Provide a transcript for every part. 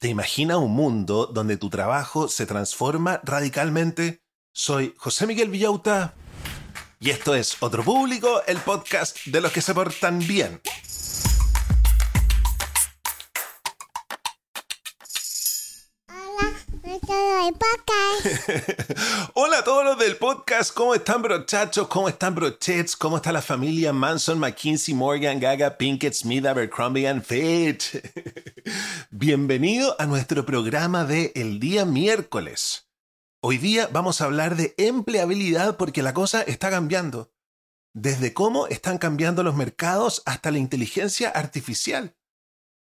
¿Te imaginas un mundo donde tu trabajo se transforma radicalmente? Soy José Miguel Villauta y esto es Otro Público, el podcast de los que se portan bien. Hola a todos los del podcast, ¿cómo están brochachos? ¿Cómo están brochets? ¿Cómo está la familia Manson, McKinsey, Morgan, Gaga, Pinkett, Smith, Abercrombie and Fitch? Bienvenido a nuestro programa de El día miércoles. Hoy día vamos a hablar de empleabilidad porque la cosa está cambiando. Desde cómo están cambiando los mercados hasta la inteligencia artificial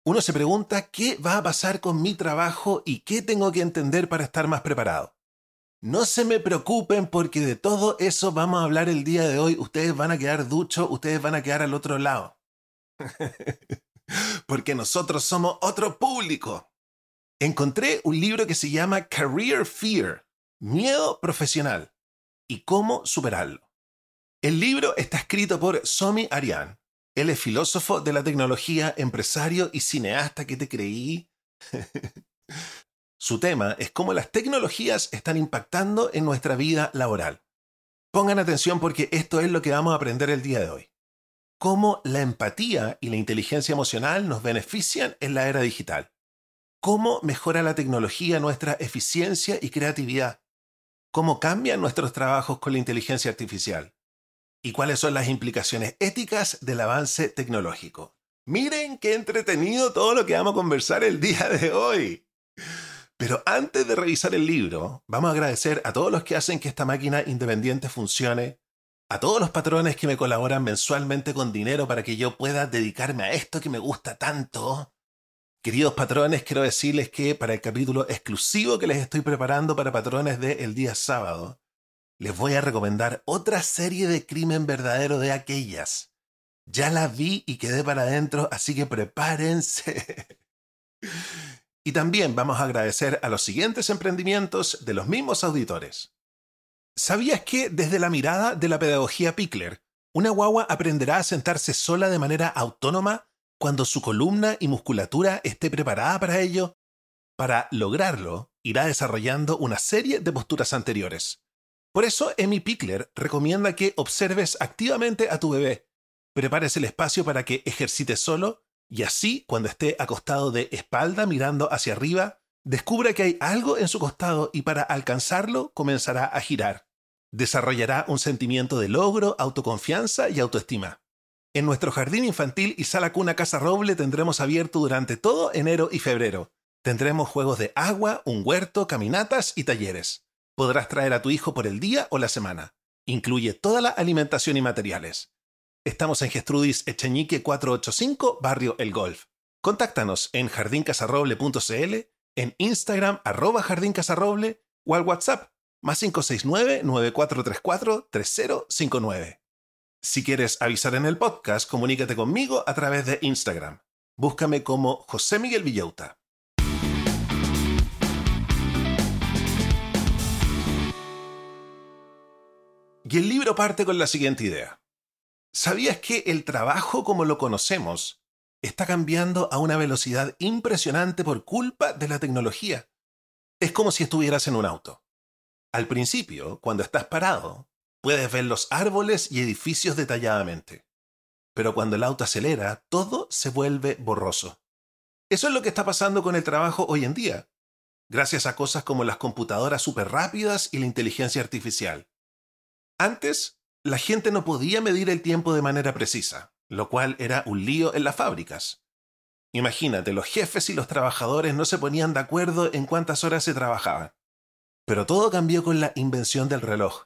uno se pregunta qué va a pasar con mi trabajo y qué tengo que entender para estar más preparado. No se me preocupen porque de todo eso vamos a hablar el día de hoy. Ustedes van a quedar duchos, ustedes van a quedar al otro lado. porque nosotros somos otro público. Encontré un libro que se llama Career Fear, Miedo Profesional y cómo superarlo. El libro está escrito por Somi Arian, él es filósofo de la tecnología, empresario y cineasta que te creí. Su tema es cómo las tecnologías están impactando en nuestra vida laboral. Pongan atención porque esto es lo que vamos a aprender el día de hoy. Cómo la empatía y la inteligencia emocional nos benefician en la era digital. Cómo mejora la tecnología nuestra eficiencia y creatividad. Cómo cambian nuestros trabajos con la inteligencia artificial y cuáles son las implicaciones éticas del avance tecnológico. Miren qué entretenido todo lo que vamos a conversar el día de hoy. Pero antes de revisar el libro, vamos a agradecer a todos los que hacen que esta máquina independiente funcione, a todos los patrones que me colaboran mensualmente con dinero para que yo pueda dedicarme a esto que me gusta tanto. Queridos patrones, quiero decirles que para el capítulo exclusivo que les estoy preparando para patrones del el día sábado, les voy a recomendar otra serie de crimen verdadero de aquellas. Ya la vi y quedé para adentro, así que prepárense. y también vamos a agradecer a los siguientes emprendimientos de los mismos auditores. ¿Sabías que desde la mirada de la pedagogía Pickler, una guagua aprenderá a sentarse sola de manera autónoma cuando su columna y musculatura esté preparada para ello? Para lograrlo, irá desarrollando una serie de posturas anteriores por eso, Emi Pickler recomienda que observes activamente a tu bebé, prepares el espacio para que ejercite solo y así, cuando esté acostado de espalda mirando hacia arriba, descubra que hay algo en su costado y para alcanzarlo comenzará a girar. Desarrollará un sentimiento de logro, autoconfianza y autoestima. En nuestro jardín infantil y sala cuna Casa Roble tendremos abierto durante todo enero y febrero. Tendremos juegos de agua, un huerto, caminatas y talleres. Podrás traer a tu hijo por el día o la semana. Incluye toda la alimentación y materiales. Estamos en Gestrudis Echeñique 485, Barrio El Golf. Contáctanos en jardincasarroble.cl, en Instagram arroba jardincasarroble o al WhatsApp más 569-9434-3059. Si quieres avisar en el podcast, comunícate conmigo a través de Instagram. Búscame como José Miguel Villauta. Y el libro parte con la siguiente idea. ¿Sabías que el trabajo como lo conocemos está cambiando a una velocidad impresionante por culpa de la tecnología? Es como si estuvieras en un auto. Al principio, cuando estás parado, puedes ver los árboles y edificios detalladamente. Pero cuando el auto acelera, todo se vuelve borroso. Eso es lo que está pasando con el trabajo hoy en día, gracias a cosas como las computadoras súper rápidas y la inteligencia artificial. Antes, la gente no podía medir el tiempo de manera precisa, lo cual era un lío en las fábricas. Imagínate, los jefes y los trabajadores no se ponían de acuerdo en cuántas horas se trabajaban. Pero todo cambió con la invención del reloj.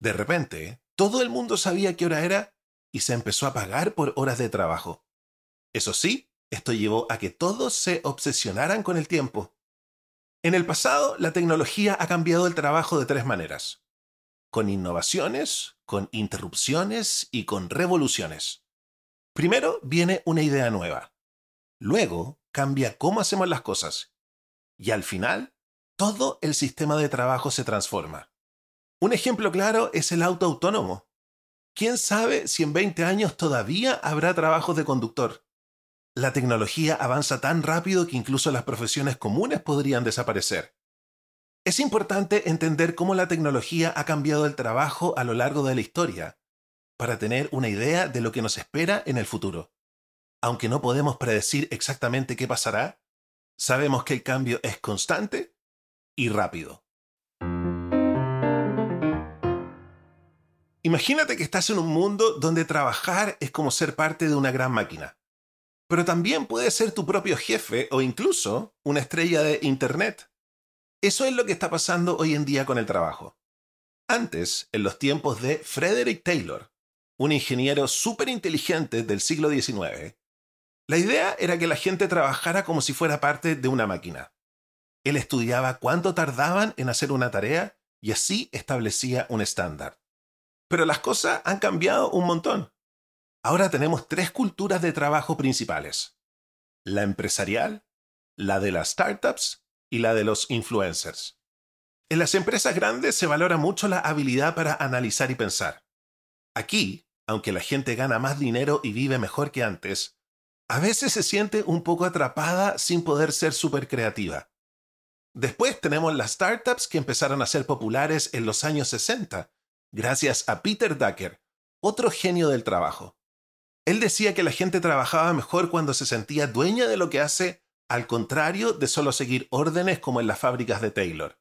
De repente, todo el mundo sabía qué hora era y se empezó a pagar por horas de trabajo. Eso sí, esto llevó a que todos se obsesionaran con el tiempo. En el pasado, la tecnología ha cambiado el trabajo de tres maneras con innovaciones, con interrupciones y con revoluciones. Primero viene una idea nueva. Luego cambia cómo hacemos las cosas. Y al final, todo el sistema de trabajo se transforma. Un ejemplo claro es el auto autónomo. ¿Quién sabe si en 20 años todavía habrá trabajos de conductor? La tecnología avanza tan rápido que incluso las profesiones comunes podrían desaparecer. Es importante entender cómo la tecnología ha cambiado el trabajo a lo largo de la historia, para tener una idea de lo que nos espera en el futuro. Aunque no podemos predecir exactamente qué pasará, sabemos que el cambio es constante y rápido. Imagínate que estás en un mundo donde trabajar es como ser parte de una gran máquina. Pero también puedes ser tu propio jefe o incluso una estrella de Internet. Eso es lo que está pasando hoy en día con el trabajo. Antes, en los tiempos de Frederick Taylor, un ingeniero súper inteligente del siglo XIX, la idea era que la gente trabajara como si fuera parte de una máquina. Él estudiaba cuánto tardaban en hacer una tarea y así establecía un estándar. Pero las cosas han cambiado un montón. Ahora tenemos tres culturas de trabajo principales. La empresarial, la de las startups y la de los influencers. En las empresas grandes se valora mucho la habilidad para analizar y pensar. Aquí, aunque la gente gana más dinero y vive mejor que antes, a veces se siente un poco atrapada sin poder ser súper creativa. Después tenemos las startups que empezaron a ser populares en los años 60 gracias a Peter Ducker, otro genio del trabajo. Él decía que la gente trabajaba mejor cuando se sentía dueña de lo que hace, al contrario de solo seguir órdenes como en las fábricas de Taylor.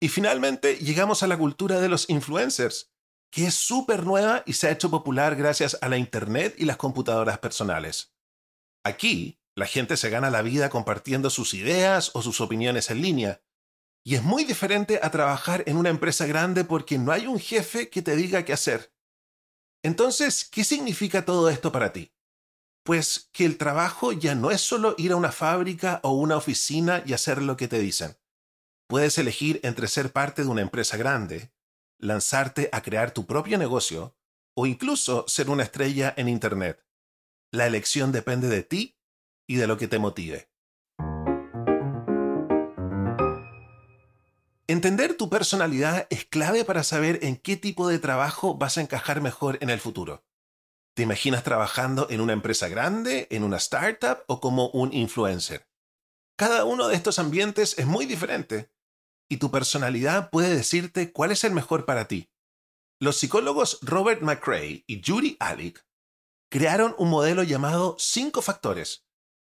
Y finalmente llegamos a la cultura de los influencers, que es súper nueva y se ha hecho popular gracias a la Internet y las computadoras personales. Aquí, la gente se gana la vida compartiendo sus ideas o sus opiniones en línea, y es muy diferente a trabajar en una empresa grande porque no hay un jefe que te diga qué hacer. Entonces, ¿qué significa todo esto para ti? Pues que el trabajo ya no es solo ir a una fábrica o una oficina y hacer lo que te dicen. Puedes elegir entre ser parte de una empresa grande, lanzarte a crear tu propio negocio o incluso ser una estrella en Internet. La elección depende de ti y de lo que te motive. Entender tu personalidad es clave para saber en qué tipo de trabajo vas a encajar mejor en el futuro. ¿Te imaginas trabajando en una empresa grande, en una startup o como un influencer? Cada uno de estos ambientes es muy diferente y tu personalidad puede decirte cuál es el mejor para ti. Los psicólogos Robert McCrae y Judy Alick crearon un modelo llamado cinco factores,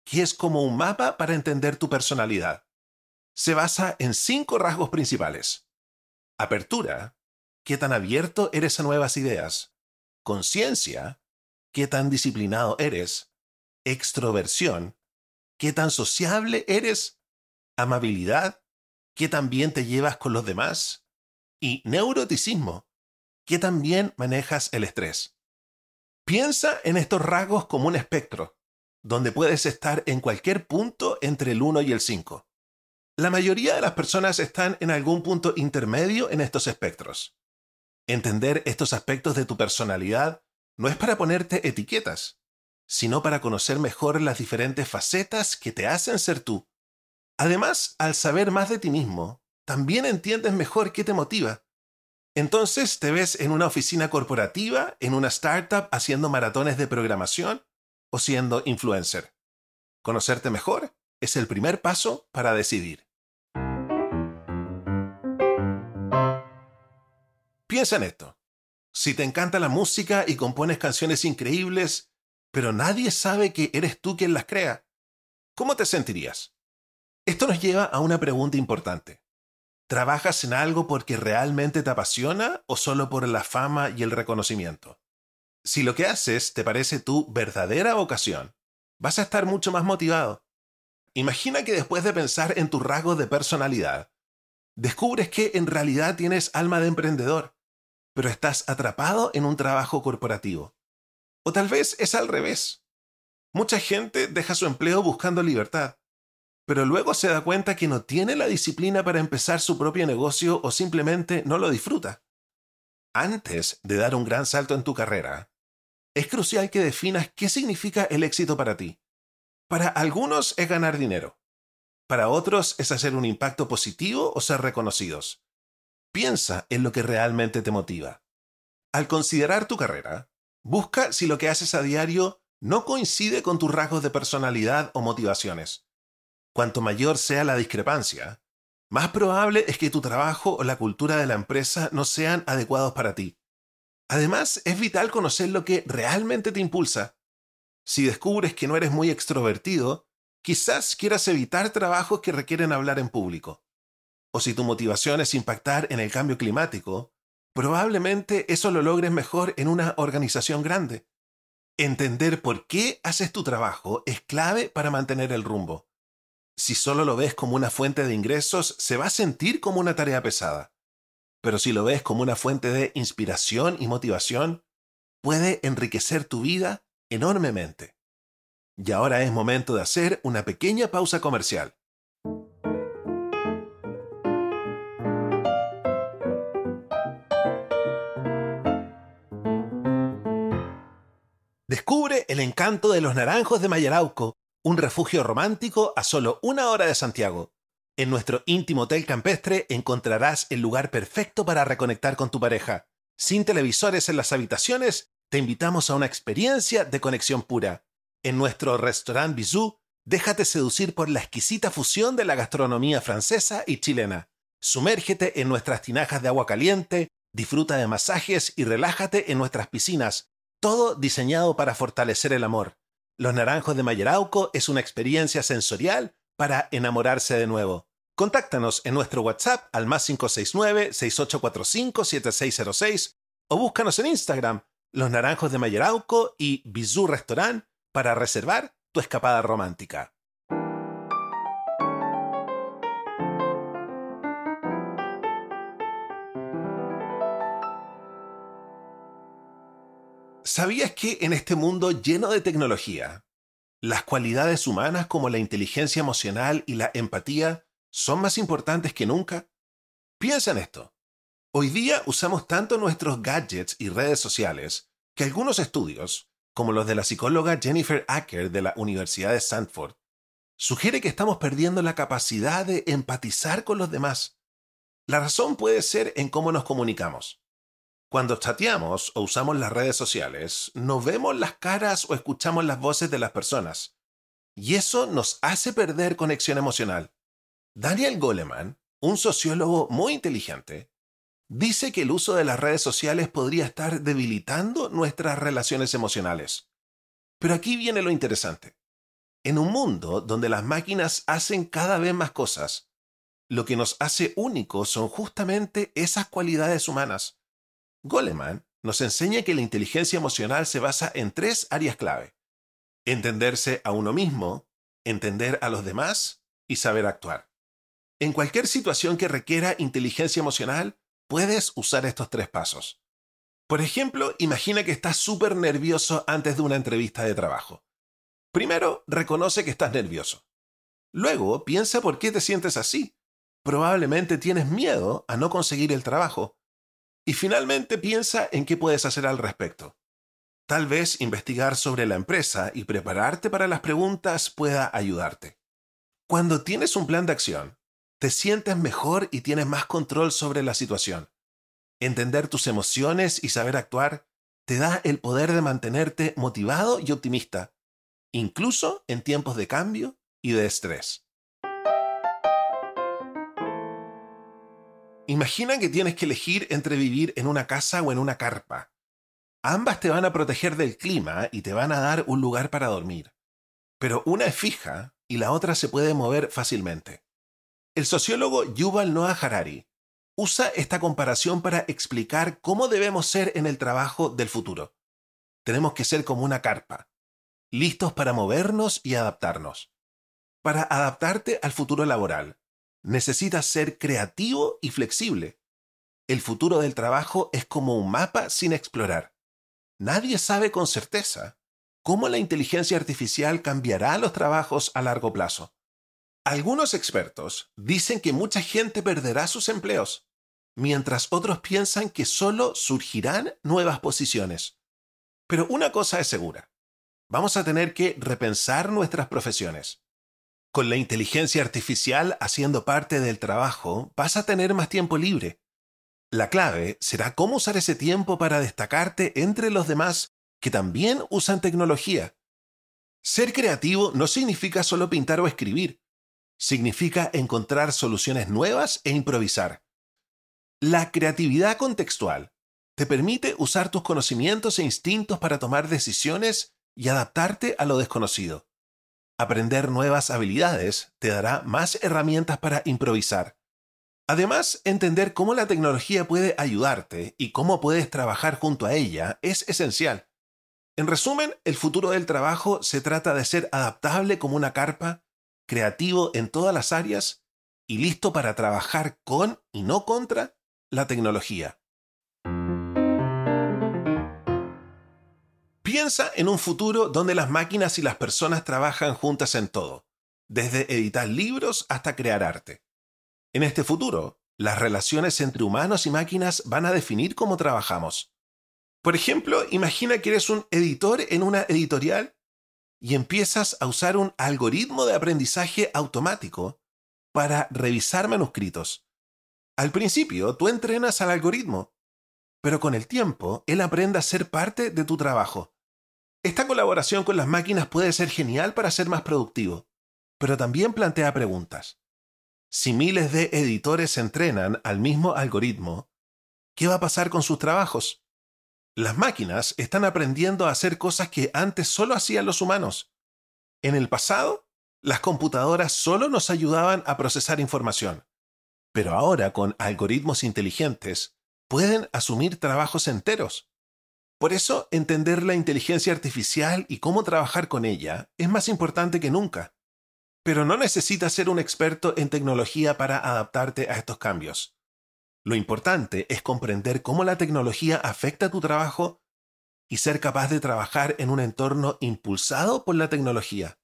que es como un mapa para entender tu personalidad se basa en cinco rasgos principales. Apertura, qué tan abierto eres a nuevas ideas. Conciencia, qué tan disciplinado eres. Extroversión, qué tan sociable eres. Amabilidad, qué tan bien te llevas con los demás. Y neuroticismo, qué tan bien manejas el estrés. Piensa en estos rasgos como un espectro, donde puedes estar en cualquier punto entre el 1 y el 5. La mayoría de las personas están en algún punto intermedio en estos espectros. Entender estos aspectos de tu personalidad no es para ponerte etiquetas, sino para conocer mejor las diferentes facetas que te hacen ser tú. Además, al saber más de ti mismo, también entiendes mejor qué te motiva. Entonces te ves en una oficina corporativa, en una startup haciendo maratones de programación o siendo influencer. Conocerte mejor es el primer paso para decidir. Piensa en esto. Si te encanta la música y compones canciones increíbles, pero nadie sabe que eres tú quien las crea, ¿cómo te sentirías? Esto nos lleva a una pregunta importante. ¿Trabajas en algo porque realmente te apasiona o solo por la fama y el reconocimiento? Si lo que haces te parece tu verdadera vocación, vas a estar mucho más motivado. Imagina que después de pensar en tus rasgos de personalidad, descubres que en realidad tienes alma de emprendedor pero estás atrapado en un trabajo corporativo. O tal vez es al revés. Mucha gente deja su empleo buscando libertad, pero luego se da cuenta que no tiene la disciplina para empezar su propio negocio o simplemente no lo disfruta. Antes de dar un gran salto en tu carrera, es crucial que definas qué significa el éxito para ti. Para algunos es ganar dinero. Para otros es hacer un impacto positivo o ser reconocidos. Piensa en lo que realmente te motiva. Al considerar tu carrera, busca si lo que haces a diario no coincide con tus rasgos de personalidad o motivaciones. Cuanto mayor sea la discrepancia, más probable es que tu trabajo o la cultura de la empresa no sean adecuados para ti. Además, es vital conocer lo que realmente te impulsa. Si descubres que no eres muy extrovertido, quizás quieras evitar trabajos que requieren hablar en público. O si tu motivación es impactar en el cambio climático, probablemente eso lo logres mejor en una organización grande. Entender por qué haces tu trabajo es clave para mantener el rumbo. Si solo lo ves como una fuente de ingresos, se va a sentir como una tarea pesada. Pero si lo ves como una fuente de inspiración y motivación, puede enriquecer tu vida enormemente. Y ahora es momento de hacer una pequeña pausa comercial. Encanto de los naranjos de Mayarauco, un refugio romántico a solo una hora de Santiago. En nuestro íntimo hotel campestre encontrarás el lugar perfecto para reconectar con tu pareja. Sin televisores en las habitaciones, te invitamos a una experiencia de conexión pura. En nuestro restaurant Bisou, déjate seducir por la exquisita fusión de la gastronomía francesa y chilena. Sumérgete en nuestras tinajas de agua caliente, disfruta de masajes y relájate en nuestras piscinas, todo diseñado para fortalecer el amor. Los Naranjos de Mayerauco es una experiencia sensorial para enamorarse de nuevo. Contáctanos en nuestro WhatsApp al más 569-6845-7606 o búscanos en Instagram, Los Naranjos de Mayerauco y Bizú Restaurant para reservar tu escapada romántica. ¿Sabías que en este mundo lleno de tecnología, las cualidades humanas como la inteligencia emocional y la empatía son más importantes que nunca? Piensa en esto. Hoy día usamos tanto nuestros gadgets y redes sociales que algunos estudios, como los de la psicóloga Jennifer Acker de la Universidad de Stanford, sugiere que estamos perdiendo la capacidad de empatizar con los demás. La razón puede ser en cómo nos comunicamos. Cuando chateamos o usamos las redes sociales, no vemos las caras o escuchamos las voces de las personas. Y eso nos hace perder conexión emocional. Daniel Goleman, un sociólogo muy inteligente, dice que el uso de las redes sociales podría estar debilitando nuestras relaciones emocionales. Pero aquí viene lo interesante. En un mundo donde las máquinas hacen cada vez más cosas, lo que nos hace únicos son justamente esas cualidades humanas. Goleman nos enseña que la inteligencia emocional se basa en tres áreas clave. Entenderse a uno mismo, entender a los demás y saber actuar. En cualquier situación que requiera inteligencia emocional, puedes usar estos tres pasos. Por ejemplo, imagina que estás súper nervioso antes de una entrevista de trabajo. Primero, reconoce que estás nervioso. Luego, piensa por qué te sientes así. Probablemente tienes miedo a no conseguir el trabajo. Y finalmente, piensa en qué puedes hacer al respecto. Tal vez investigar sobre la empresa y prepararte para las preguntas pueda ayudarte. Cuando tienes un plan de acción, te sientes mejor y tienes más control sobre la situación. Entender tus emociones y saber actuar te da el poder de mantenerte motivado y optimista, incluso en tiempos de cambio y de estrés. Imagina que tienes que elegir entre vivir en una casa o en una carpa. Ambas te van a proteger del clima y te van a dar un lugar para dormir. Pero una es fija y la otra se puede mover fácilmente. El sociólogo Yuval Noah Harari usa esta comparación para explicar cómo debemos ser en el trabajo del futuro. Tenemos que ser como una carpa, listos para movernos y adaptarnos. Para adaptarte al futuro laboral, necesitas ser creativo y flexible. El futuro del trabajo es como un mapa sin explorar. Nadie sabe con certeza cómo la inteligencia artificial cambiará los trabajos a largo plazo. Algunos expertos dicen que mucha gente perderá sus empleos, mientras otros piensan que solo surgirán nuevas posiciones. Pero una cosa es segura, vamos a tener que repensar nuestras profesiones. Con la inteligencia artificial haciendo parte del trabajo, vas a tener más tiempo libre. La clave será cómo usar ese tiempo para destacarte entre los demás que también usan tecnología Ser creativo no significa solo pintar o escribir, significa encontrar soluciones nuevas e improvisar. La creatividad contextual te permite usar tus conocimientos e instintos para tomar decisiones y adaptarte a lo desconocido. Aprender nuevas habilidades te dará más herramientas para improvisar. Además, entender cómo la tecnología puede ayudarte y cómo puedes trabajar junto a ella es esencial. En resumen, el futuro del trabajo se trata de ser adaptable como una carpa, creativo en todas las áreas y listo para trabajar con y no contra la tecnología. Piensa en un futuro donde las máquinas y las personas trabajan juntas en todo, desde editar libros hasta crear arte. En este futuro, las relaciones entre humanos y máquinas van a definir cómo trabajamos. Por ejemplo, imagina que eres un editor en una editorial y empiezas a usar un algoritmo de aprendizaje automático para revisar manuscritos. Al principio, tú entrenas al algoritmo, pero con el tiempo, él aprende a ser parte de tu trabajo. Esta colaboración con las máquinas puede ser genial para ser más productivo, pero también plantea preguntas. Si miles de editores entrenan al mismo algoritmo, ¿qué va a pasar con sus trabajos? Las máquinas están aprendiendo a hacer cosas que antes solo hacían los humanos. En el pasado, las computadoras solo nos ayudaban a procesar información, pero ahora con algoritmos inteligentes pueden asumir trabajos enteros. Por eso, entender la inteligencia artificial y cómo trabajar con ella es más importante que nunca. Pero no necesitas ser un experto en tecnología para adaptarte a estos cambios. Lo importante es comprender cómo la tecnología afecta tu trabajo y ser capaz de trabajar en un entorno impulsado por la tecnología.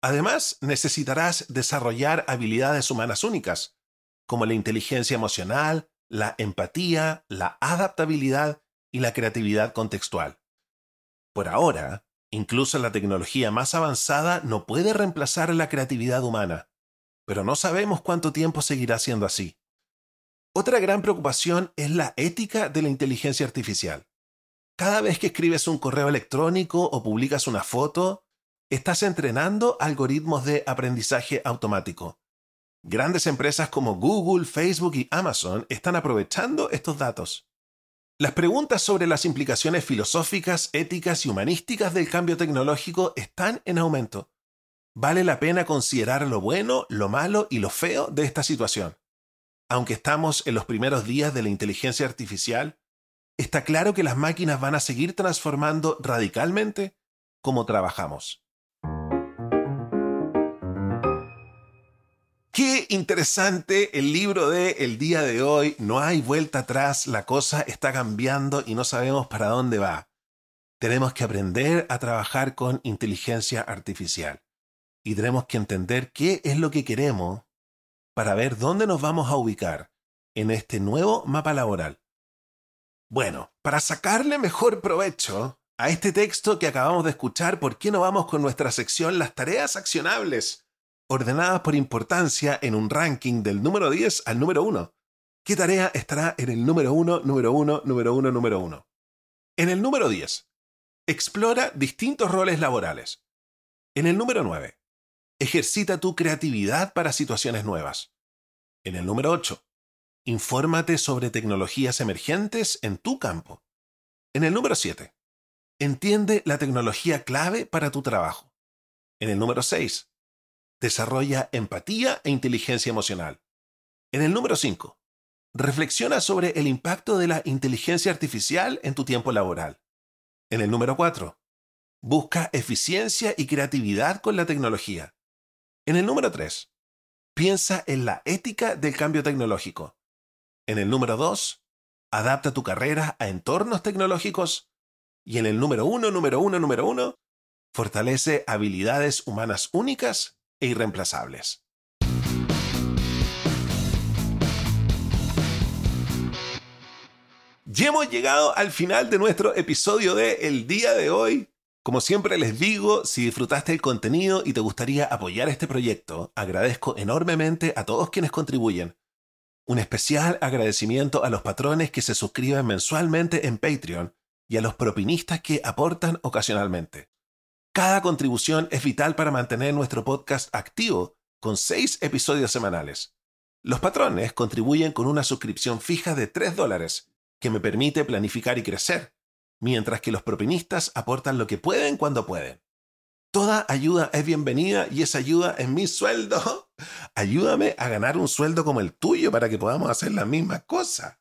Además, necesitarás desarrollar habilidades humanas únicas, como la inteligencia emocional, la empatía, la adaptabilidad y la creatividad contextual. Por ahora, incluso la tecnología más avanzada no puede reemplazar la creatividad humana, pero no sabemos cuánto tiempo seguirá siendo así. Otra gran preocupación es la ética de la inteligencia artificial. Cada vez que escribes un correo electrónico o publicas una foto, estás entrenando algoritmos de aprendizaje automático. Grandes empresas como Google, Facebook y Amazon están aprovechando estos datos. Las preguntas sobre las implicaciones filosóficas, éticas y humanísticas del cambio tecnológico están en aumento. Vale la pena considerar lo bueno, lo malo y lo feo de esta situación. Aunque estamos en los primeros días de la inteligencia artificial, está claro que las máquinas van a seguir transformando radicalmente cómo trabajamos. Qué interesante el libro de el día de hoy. No hay vuelta atrás, la cosa está cambiando y no sabemos para dónde va. Tenemos que aprender a trabajar con inteligencia artificial y tenemos que entender qué es lo que queremos para ver dónde nos vamos a ubicar en este nuevo mapa laboral. Bueno, para sacarle mejor provecho a este texto que acabamos de escuchar, ¿por qué no vamos con nuestra sección Las tareas accionables? Ordenadas por importancia en un ranking del número 10 al número 1. ¿Qué tarea estará en el número 1, número 1, número 1, número 1? En el número 10, explora distintos roles laborales. En el número 9, ejercita tu creatividad para situaciones nuevas. En el número 8, infórmate sobre tecnologías emergentes en tu campo. En el número 7, entiende la tecnología clave para tu trabajo. En el número 6, desarrolla empatía e inteligencia emocional. En el número 5, reflexiona sobre el impacto de la inteligencia artificial en tu tiempo laboral. En el número 4, busca eficiencia y creatividad con la tecnología. En el número 3, piensa en la ética del cambio tecnológico. En el número 2, adapta tu carrera a entornos tecnológicos. Y en el número 1, número 1, número 1, fortalece habilidades humanas únicas irreemplazables. Ya hemos llegado al final de nuestro episodio de El día de hoy. Como siempre les digo, si disfrutaste el contenido y te gustaría apoyar este proyecto, agradezco enormemente a todos quienes contribuyen. Un especial agradecimiento a los patrones que se suscriben mensualmente en Patreon y a los propinistas que aportan ocasionalmente. Cada contribución es vital para mantener nuestro podcast activo con seis episodios semanales. Los patrones contribuyen con una suscripción fija de 3 dólares que me permite planificar y crecer, mientras que los propinistas aportan lo que pueden cuando pueden. Toda ayuda es bienvenida y esa ayuda es mi sueldo. Ayúdame a ganar un sueldo como el tuyo para que podamos hacer la misma cosa.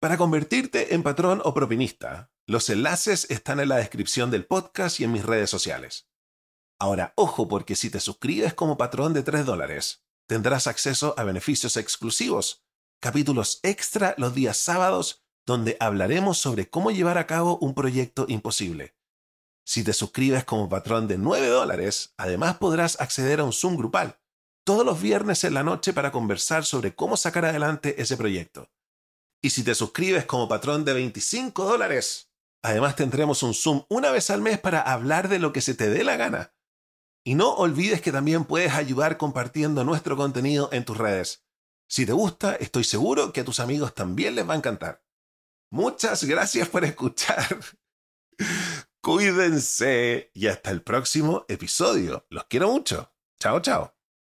Para convertirte en patrón o propinista, los enlaces están en la descripción del podcast y en mis redes sociales. Ahora, ojo, porque si te suscribes como patrón de 3 dólares, tendrás acceso a beneficios exclusivos, capítulos extra los días sábados donde hablaremos sobre cómo llevar a cabo un proyecto imposible. Si te suscribes como patrón de 9 dólares, además podrás acceder a un Zoom grupal todos los viernes en la noche para conversar sobre cómo sacar adelante ese proyecto. Y si te suscribes como patrón de 25 dólares, además tendremos un Zoom una vez al mes para hablar de lo que se te dé la gana. Y no olvides que también puedes ayudar compartiendo nuestro contenido en tus redes. Si te gusta, estoy seguro que a tus amigos también les va a encantar. Muchas gracias por escuchar. Cuídense y hasta el próximo episodio. Los quiero mucho. Chao, chao.